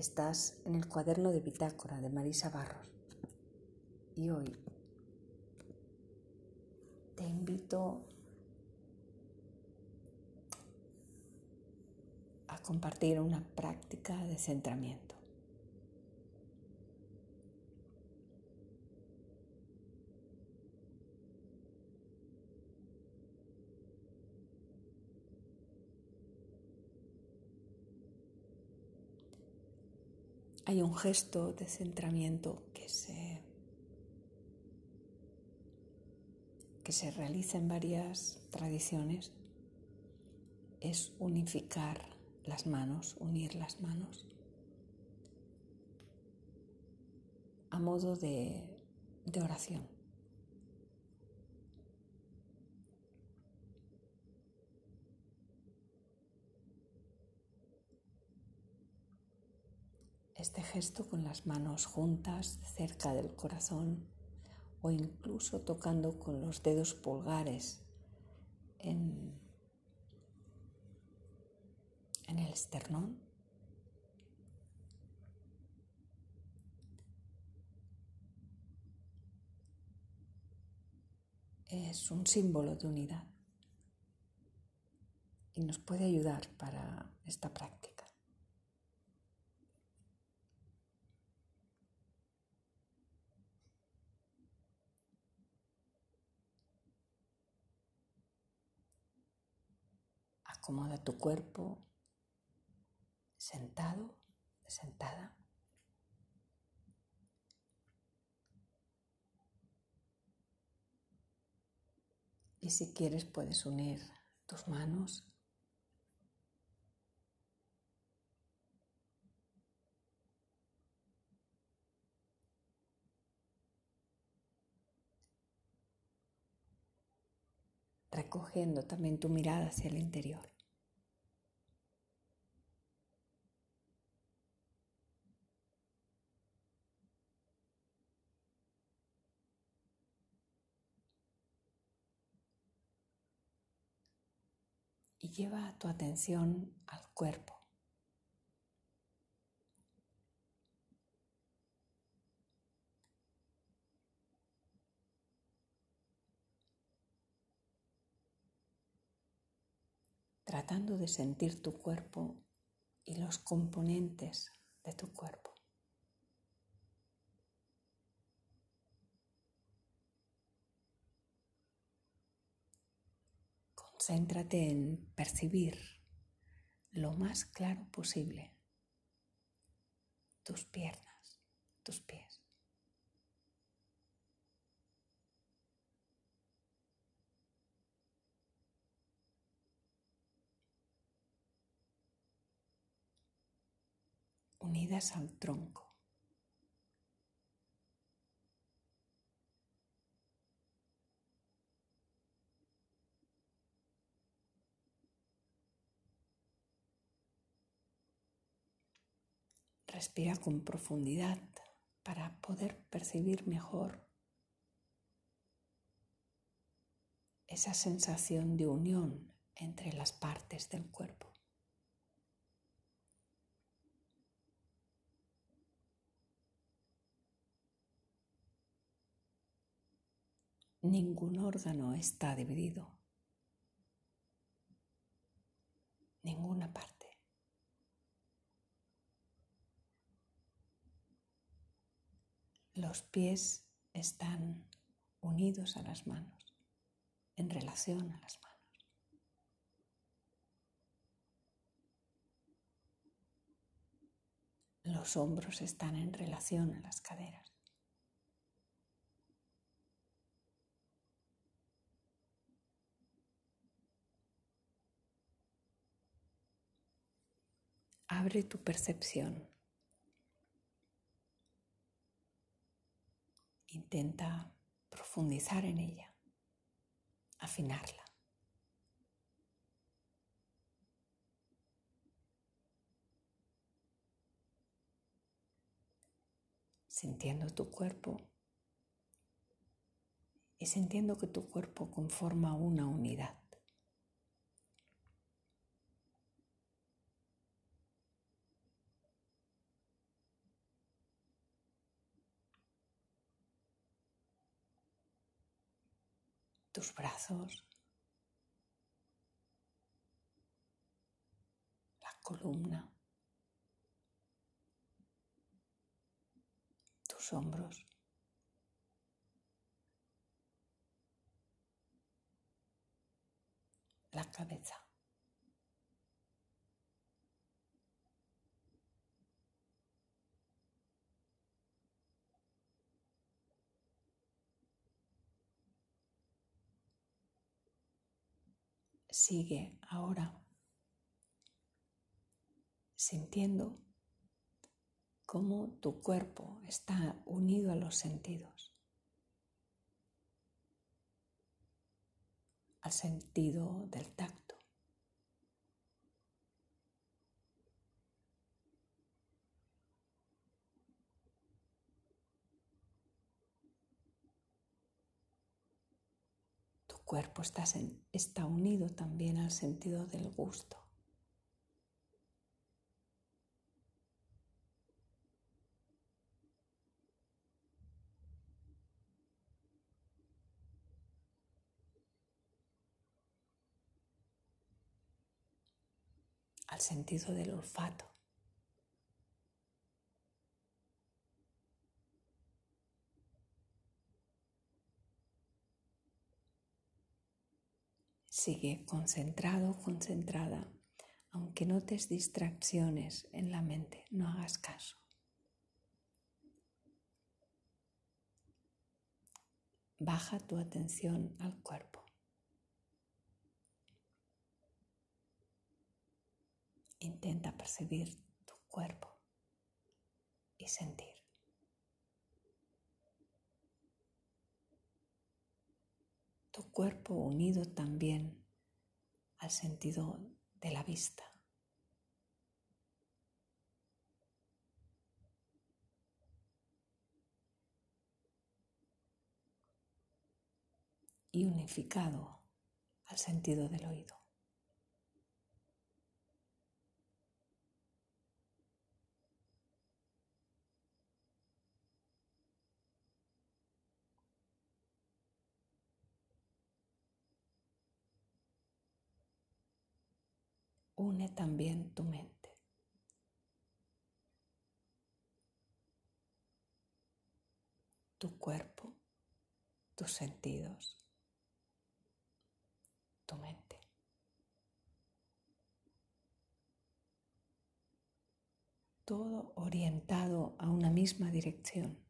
Estás en el cuaderno de bitácora de Marisa Barros y hoy te invito a compartir una práctica de centramiento. Hay un gesto de centramiento que se, que se realiza en varias tradiciones. Es unificar las manos, unir las manos a modo de, de oración. Este gesto con las manos juntas cerca del corazón o incluso tocando con los dedos pulgares en, el esternón. Es un símbolo de unidad y nos puede ayudar para esta práctica. Acomoda tu cuerpo sentado, sentada. Y si quieres puedes unir tus manos recogiendo también tu mirada hacia el interior. Y lleva tu atención al cuerpo. Tratando de sentir tu cuerpo y los componentes de tu cuerpo. Concéntrate en percibir lo más claro posible tus piernas, tus pies. Unidas al tronco. Respira con profundidad para poder percibir mejor esa sensación de unión entre las partes del cuerpo. Ningún órgano está dividido. Ninguna parte. Los pies están unidos a las manos, en relación a las manos. Los hombros están en relación a las caderas. Abre tu percepción. Intenta profundizar en ella, afinarla. Sintiendo tu cuerpo y sintiendo que tu cuerpo conforma una unidad. Tus brazos, la columna, tus hombros. la cabeza. Sigue ahora sintiendo cómo tu cuerpo está unido a los sentidos. al sentido del tacto. Tu cuerpo está, está unido también al sentido del gusto. al sentido del olfato. Sigue concentrado, concentrada, aunque notes distracciones en la mente, no hagas caso. Baja tu atención al cuerpo. Intenta percibir tu cuerpo y sentir. Tu cuerpo unido también al sentido de la vista. y unificado al sentido del oído. Une también tu mente. Tu cuerpo, tus sentidos, tu mente. Todo orientado a una misma dirección.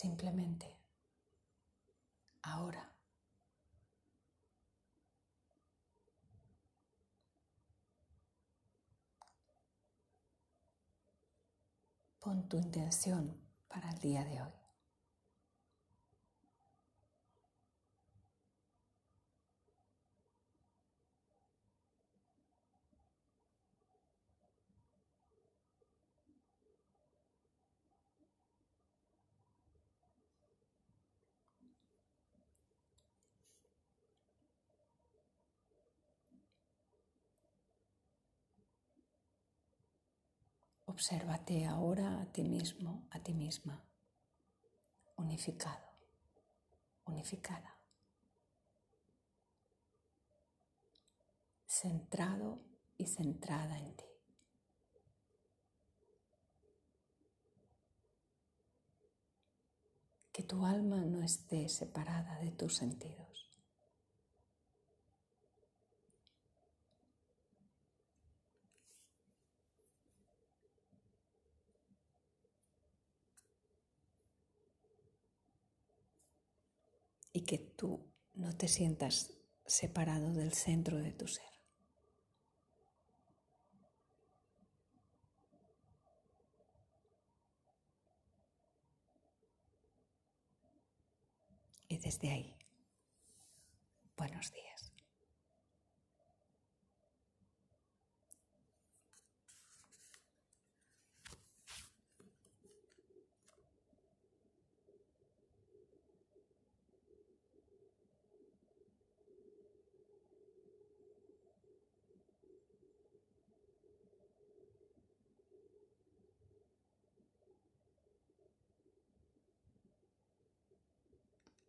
Simplemente ahora. Pon tu intención para el día de hoy. Obsérvate ahora a ti mismo, a ti misma, unificado, unificada, centrado y centrada en ti. Que tu alma no esté separada de tus sentidos. y que tú no te sientas separado del centro de tu ser. Y desde ahí, buenos días.